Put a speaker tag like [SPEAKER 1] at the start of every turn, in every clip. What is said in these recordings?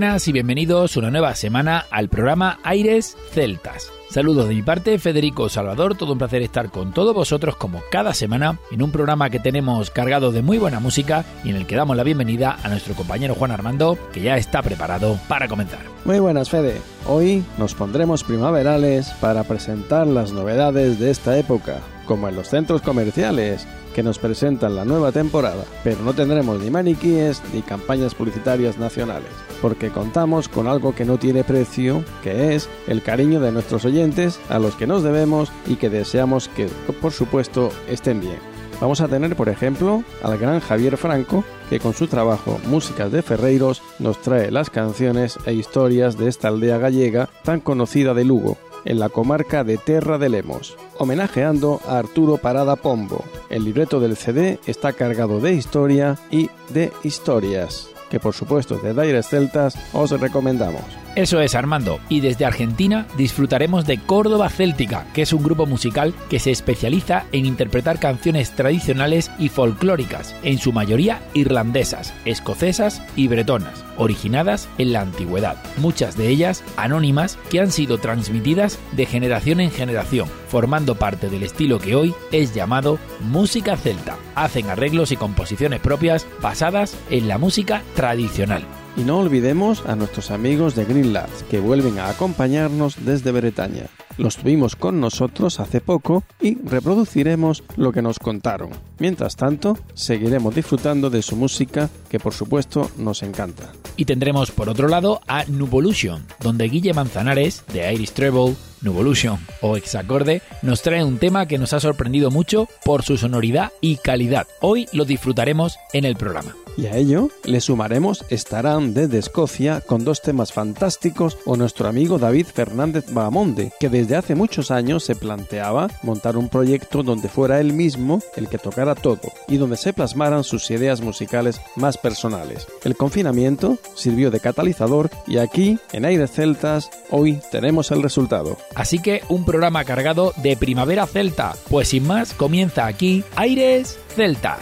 [SPEAKER 1] Buenas y bienvenidos una nueva semana al programa Aires Celtas. Saludos de mi parte, Federico Salvador, todo un placer estar con todos vosotros como cada semana en un programa que tenemos cargado de muy buena música y en el que damos la bienvenida a nuestro compañero Juan Armando, que ya está preparado para comenzar.
[SPEAKER 2] Muy buenas, Fede. Hoy nos pondremos primaverales para presentar las novedades de esta época, como en los centros comerciales, que nos presentan la nueva temporada, pero no tendremos ni maniquíes ni campañas publicitarias nacionales, porque contamos con algo que no tiene precio, que es el cariño de nuestros oyentes a los que nos debemos y que deseamos que, por supuesto, estén bien. Vamos a tener, por ejemplo, al gran Javier Franco, que con su trabajo Músicas de Ferreiros nos trae las canciones e historias de esta aldea gallega tan conocida de Lugo, en la comarca de Terra de Lemos, homenajeando a Arturo Parada Pombo. El libreto del CD está cargado de historia y de historias, que por supuesto de Daires Celtas os recomendamos.
[SPEAKER 1] Eso es, Armando. Y desde Argentina disfrutaremos de Córdoba Céltica, que es un grupo musical que se especializa en interpretar canciones tradicionales y folclóricas, en su mayoría irlandesas, escocesas y bretonas, originadas en la antigüedad. Muchas de ellas anónimas que han sido transmitidas de generación en generación, formando parte del estilo que hoy es llamado música celta. Hacen arreglos y composiciones propias basadas en la música tradicional.
[SPEAKER 2] Y no olvidemos a nuestros amigos de Green que vuelven a acompañarnos desde Bretaña. Los tuvimos con nosotros hace poco y reproduciremos lo que nos contaron. Mientras tanto, seguiremos disfrutando de su música, que por supuesto nos encanta.
[SPEAKER 1] Y tendremos por otro lado a Nuvolution, donde Guille Manzanares, de Iris Treble, Nuvolution o Exacorde, nos trae un tema que nos ha sorprendido mucho por su sonoridad y calidad. Hoy lo disfrutaremos en el programa.
[SPEAKER 2] Y a ello le sumaremos Estarán desde Escocia con dos temas fantásticos o nuestro amigo David Fernández Bahamonde, que desde hace muchos años se planteaba montar un proyecto donde fuera él mismo el que tocara todo y donde se plasmaran sus ideas musicales más personales. El confinamiento sirvió de catalizador y aquí, en Aires Celtas, hoy tenemos el resultado.
[SPEAKER 1] Así que un programa cargado de primavera celta. Pues sin más, comienza aquí Aires Celtas.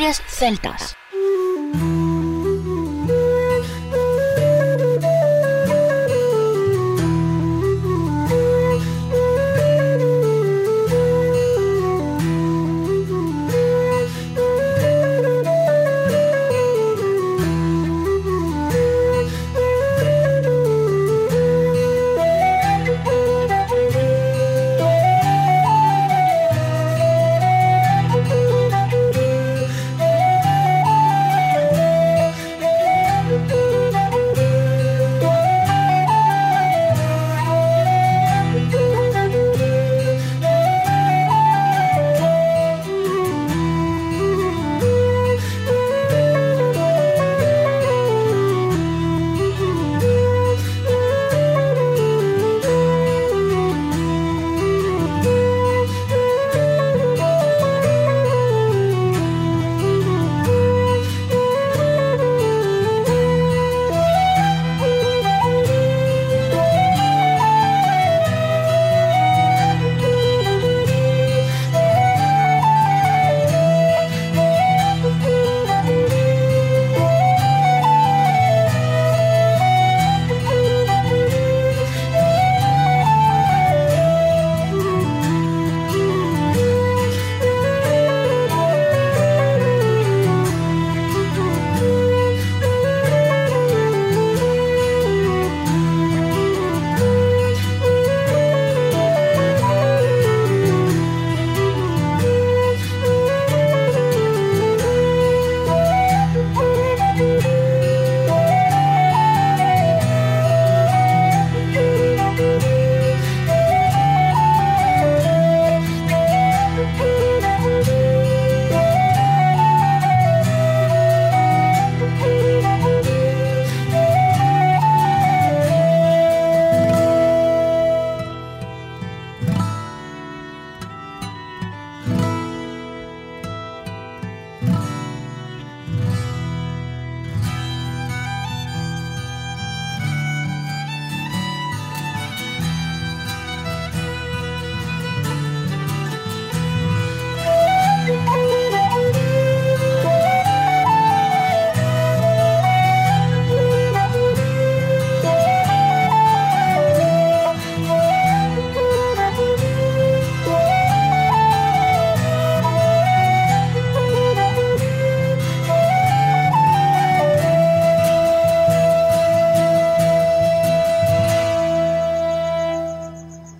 [SPEAKER 3] Aires Celtas.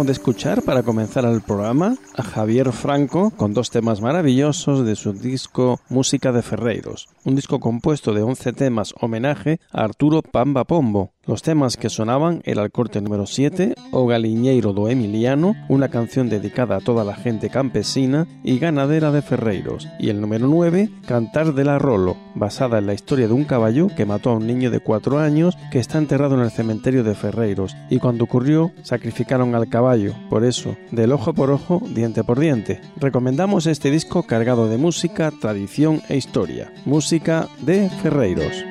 [SPEAKER 2] De escuchar para comenzar el programa a Javier Franco con dos temas maravillosos de su disco Música de Ferreiros, un disco compuesto de 11 temas homenaje a Arturo Pamba Pombo, los temas que sonaban era el corte número 7, O Galiñeiro do Emiliano, una canción dedicada a toda la gente campesina y ganadera de Ferreiros, y el número 9, Cantar de la Rolo, basada en la historia de un caballo que mató a un niño de 4 años que está enterrado en el cementerio de Ferreiros, y cuando ocurrió sacrificaron al caballo, por eso, del ojo por ojo, diente por diente. Recomendamos este disco cargado de música, tradición e historia, música de Ferreiros.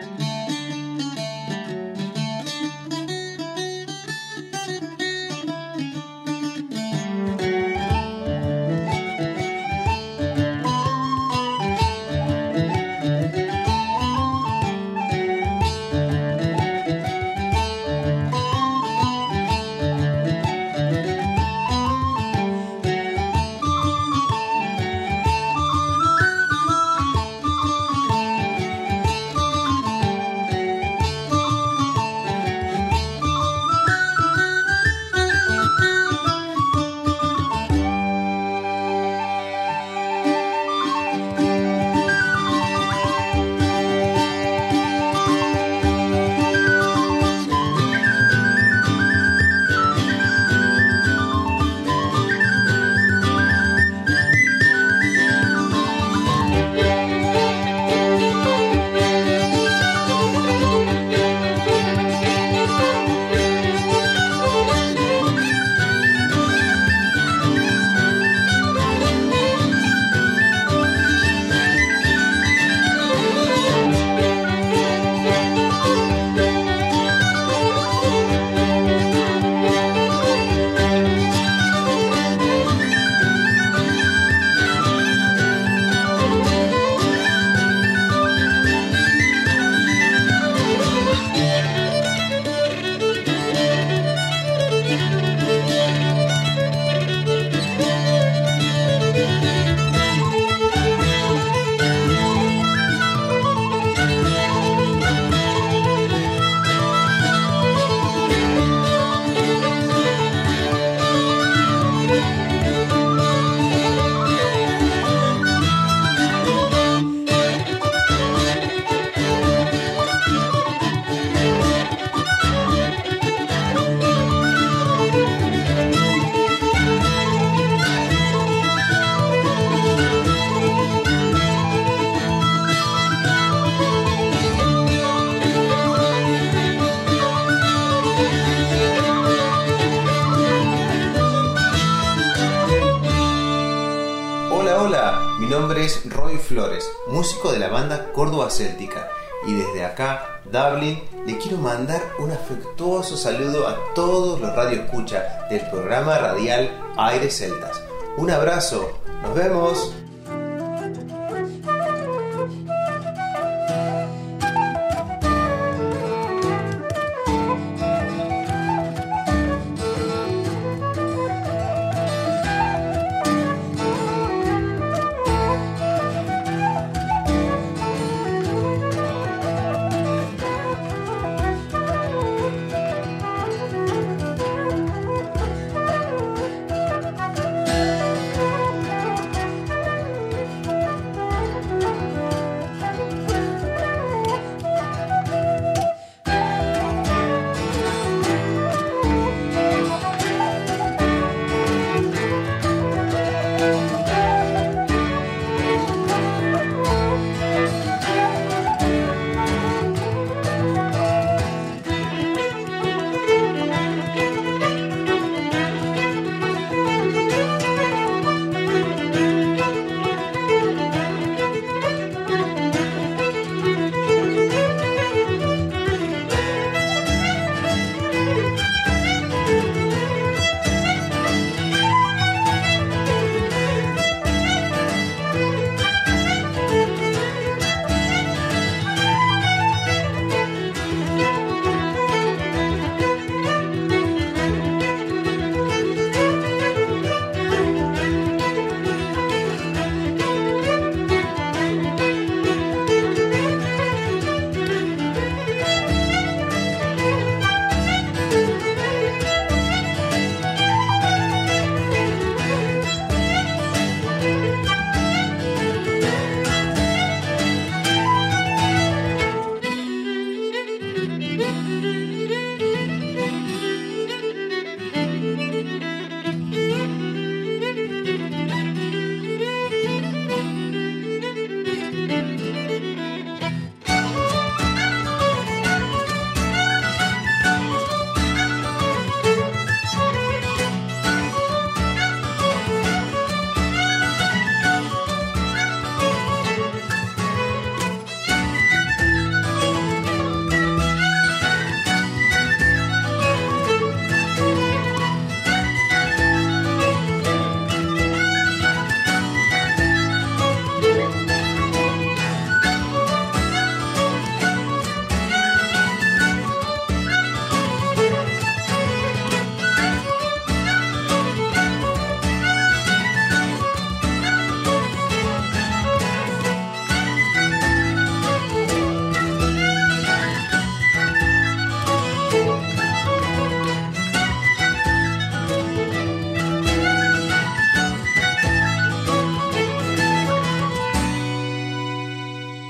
[SPEAKER 4] Y desde acá, Dublin, le quiero mandar un afectuoso saludo a todos los radioescucha del programa radial Aires Celtas. Un abrazo, nos vemos.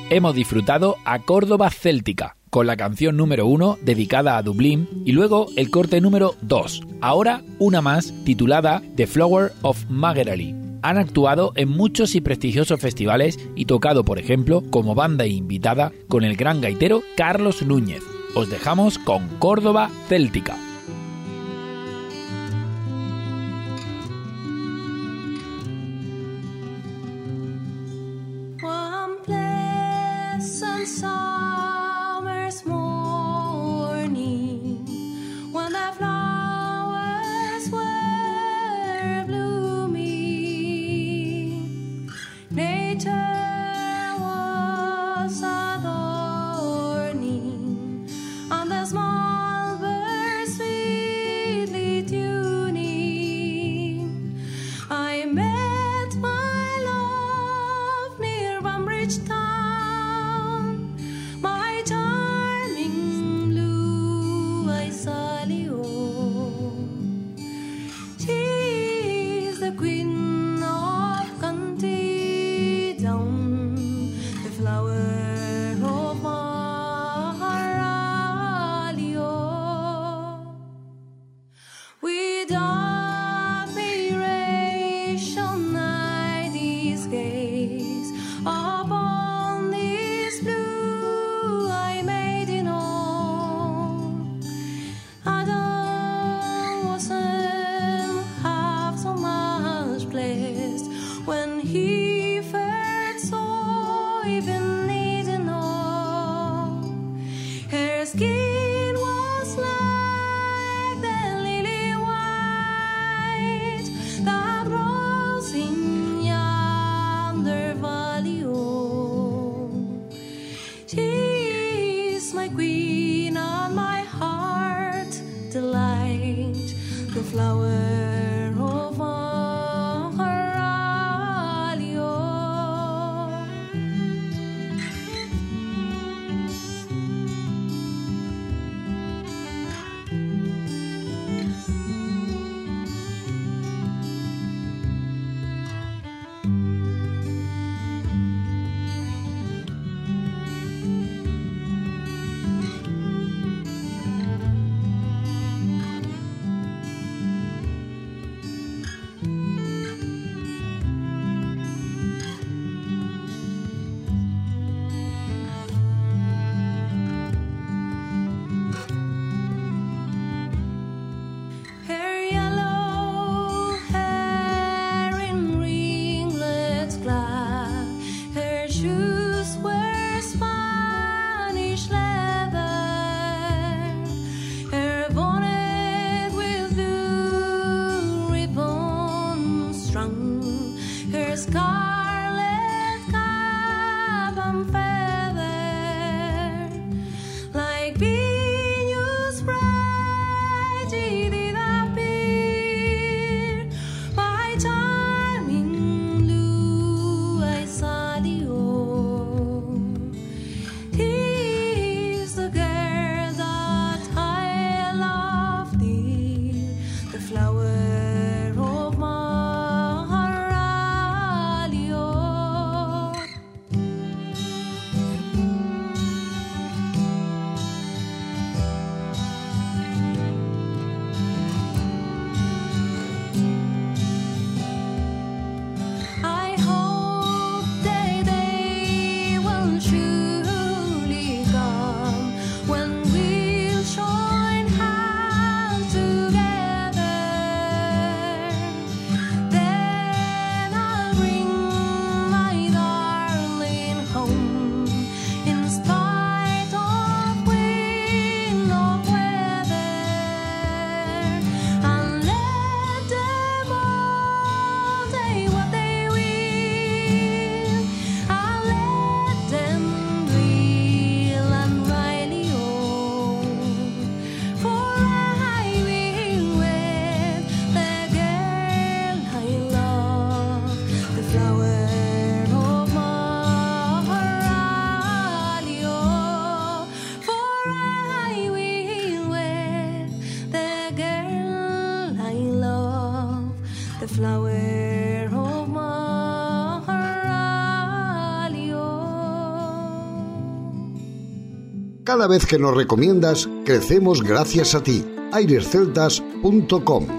[SPEAKER 5] Hemos disfrutado a Córdoba Céltica, con la canción número uno dedicada a Dublín y luego el corte número 2, ahora una más titulada The Flower of Magerali. Han actuado en muchos y prestigiosos festivales y tocado, por ejemplo, como banda invitada con el gran gaitero Carlos Núñez. Os dejamos con Córdoba Céltica.
[SPEAKER 6] Cada vez que nos recomiendas, crecemos gracias a ti. airesceltas.com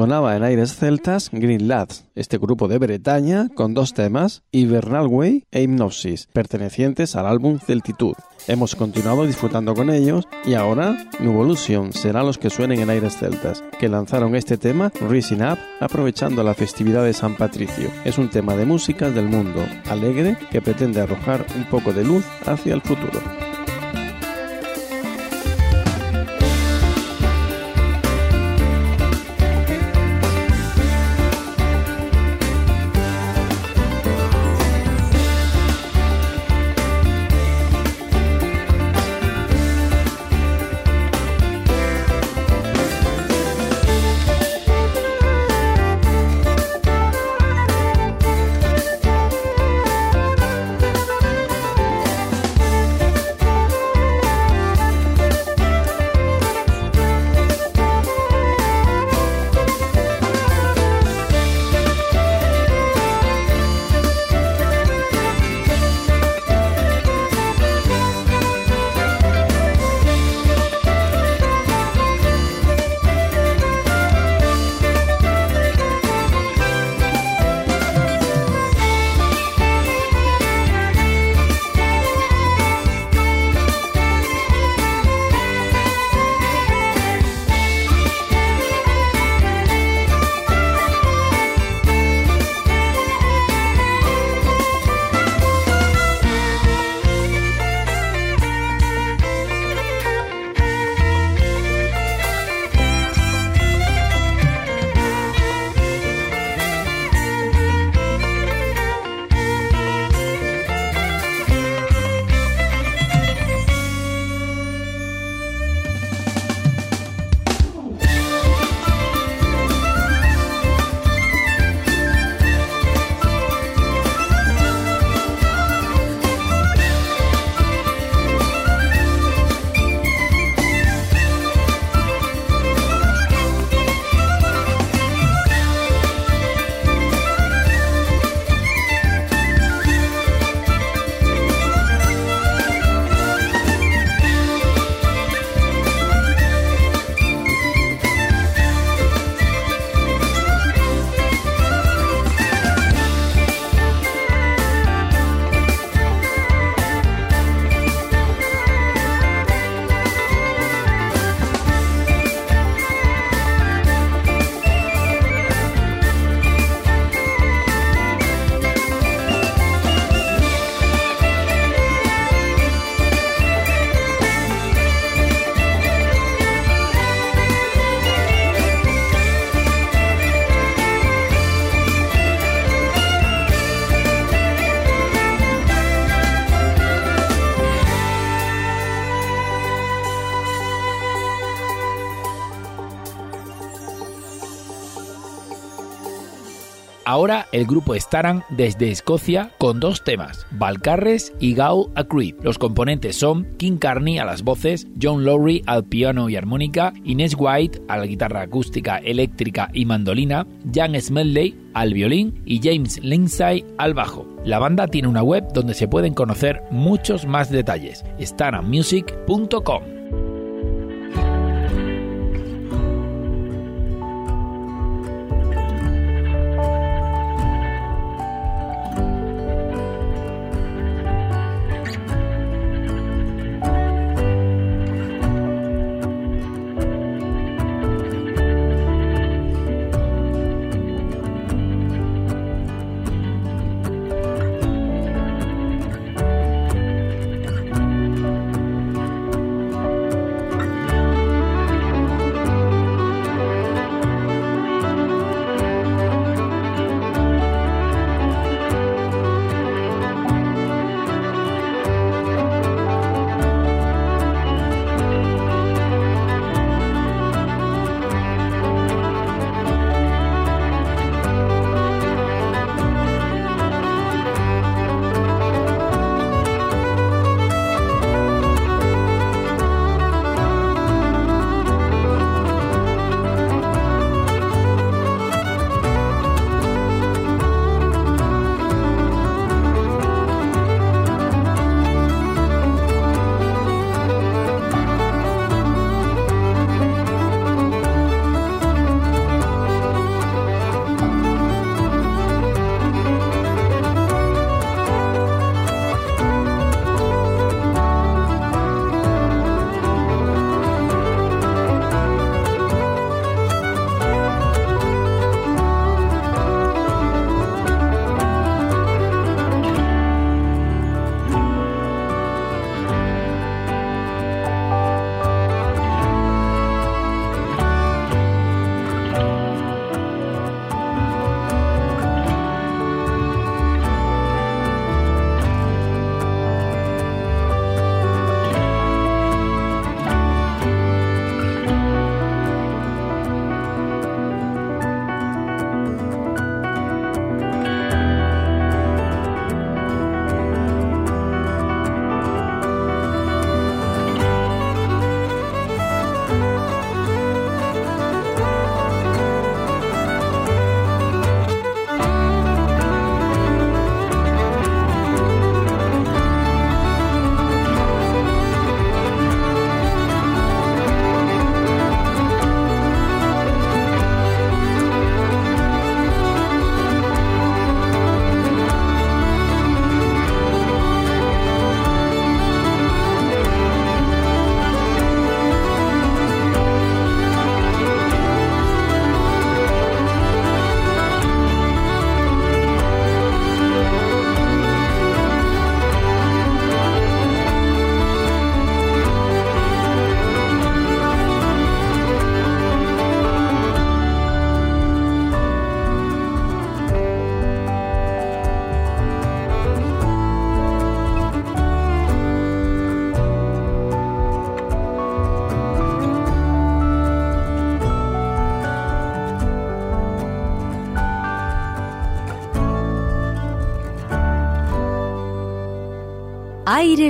[SPEAKER 2] Sonaba en aires celtas Green Lads, este grupo de Bretaña con dos temas, Hibernal Way e Hypnosis, pertenecientes al álbum Celtitud. Hemos continuado disfrutando con ellos y ahora Nuvolution serán los que suenen en aires celtas, que lanzaron este tema Rising Up aprovechando la festividad de San Patricio. Es un tema de música del mundo, alegre, que pretende arrojar un poco de luz hacia el futuro.
[SPEAKER 1] El grupo Staran desde Escocia con dos temas, Valcarres y Gau a Creed. Los componentes son King Carney a las voces, John Lowry al piano y armónica, Inés White a la guitarra acústica, eléctrica y mandolina, Jan Smedley al violín y James Lindsay al bajo. La banda tiene una web donde se pueden conocer muchos más detalles, staranmusic.com.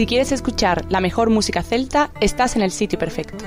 [SPEAKER 7] Si quieres escuchar la mejor música celta, estás en el sitio perfecto.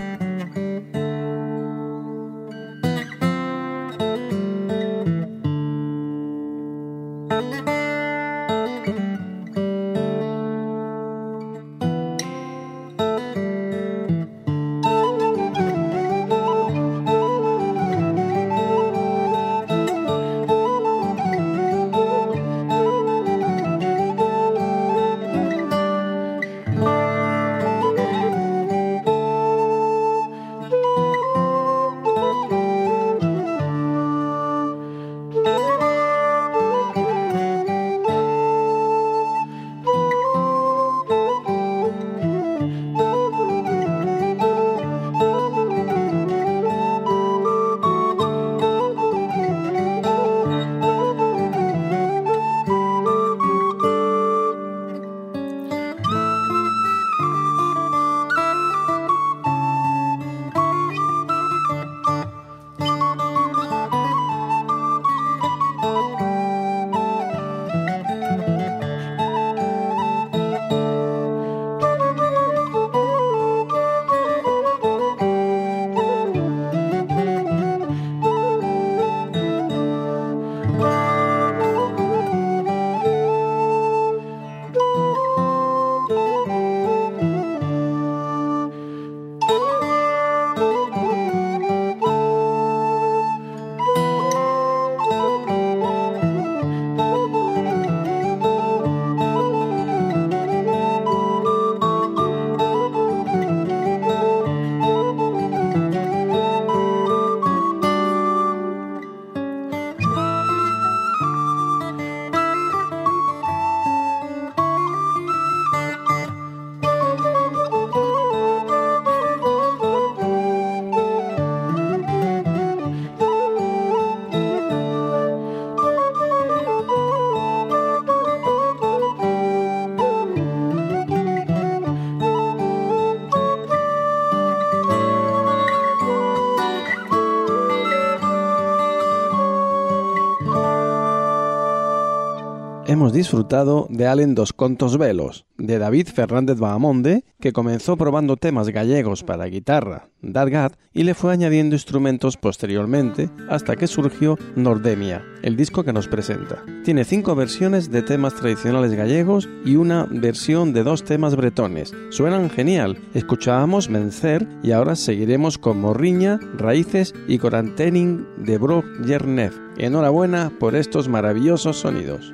[SPEAKER 2] Disfrutado de Allen dos Contos Velos, de David Fernández Bahamonde, que comenzó probando temas gallegos para guitarra, Dadgat, y le fue añadiendo instrumentos posteriormente hasta que surgió Nordemia, el disco que nos presenta. Tiene cinco versiones de temas tradicionales gallegos y una versión de dos temas bretones. Suenan genial. Escuchábamos Mencer y ahora seguiremos con Morriña, Raíces y Corantening de Brock Yernev. Enhorabuena por estos maravillosos sonidos.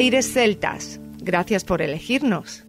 [SPEAKER 8] Aires Celtas, gracias por elegirnos.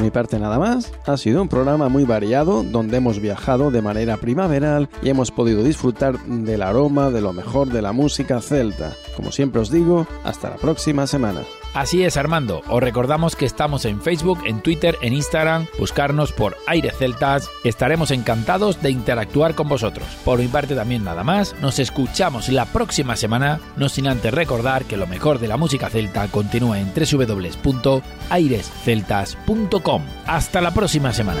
[SPEAKER 2] Por mi parte nada más, ha sido un programa muy variado donde hemos viajado de manera primaveral y hemos podido disfrutar del aroma de lo mejor de la música celta. Como siempre os digo, hasta la próxima semana.
[SPEAKER 1] Así es, Armando. Os recordamos que estamos en Facebook, en Twitter, en Instagram. Buscarnos por Aire Celtas. Estaremos encantados de interactuar con vosotros. Por mi parte también nada más. Nos escuchamos la próxima semana. No sin antes recordar que lo mejor de la música celta continúa en www.airesceltas.com. Hasta la próxima semana.